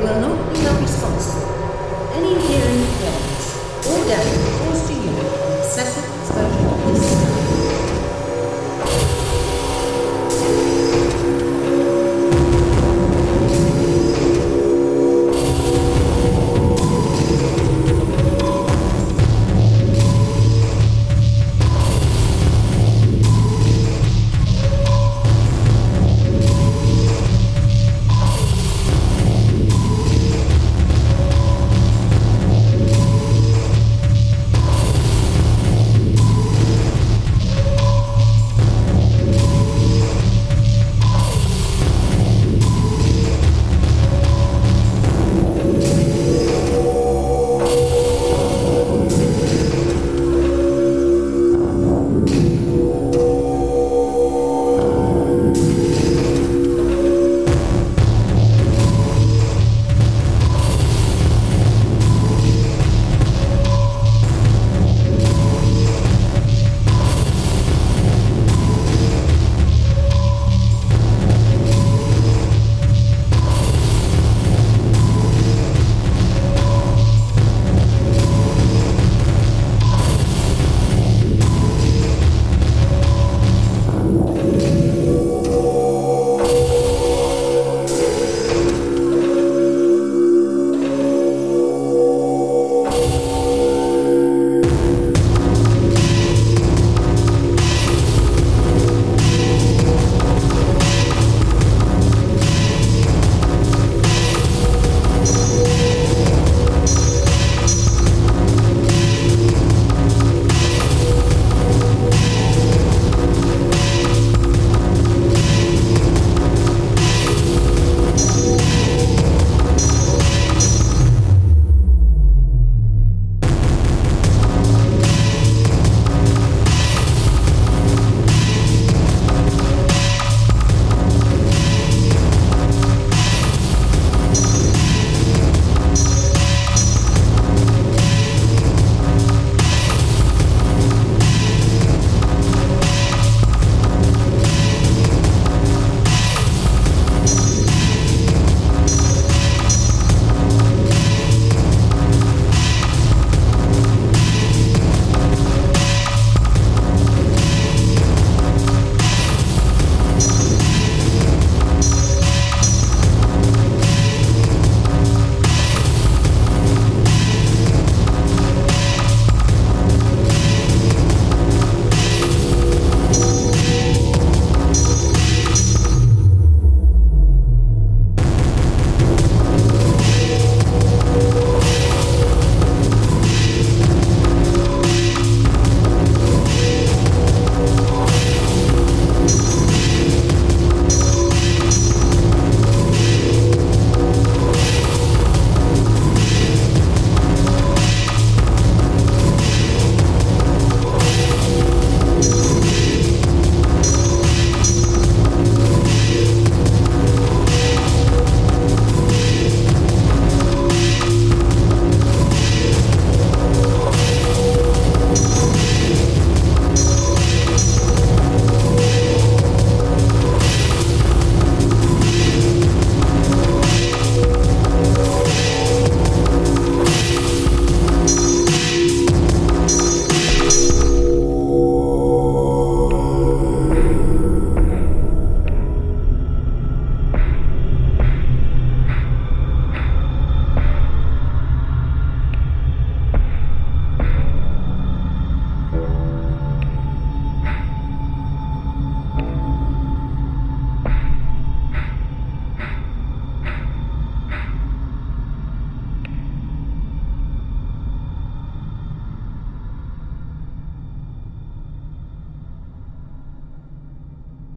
Lula não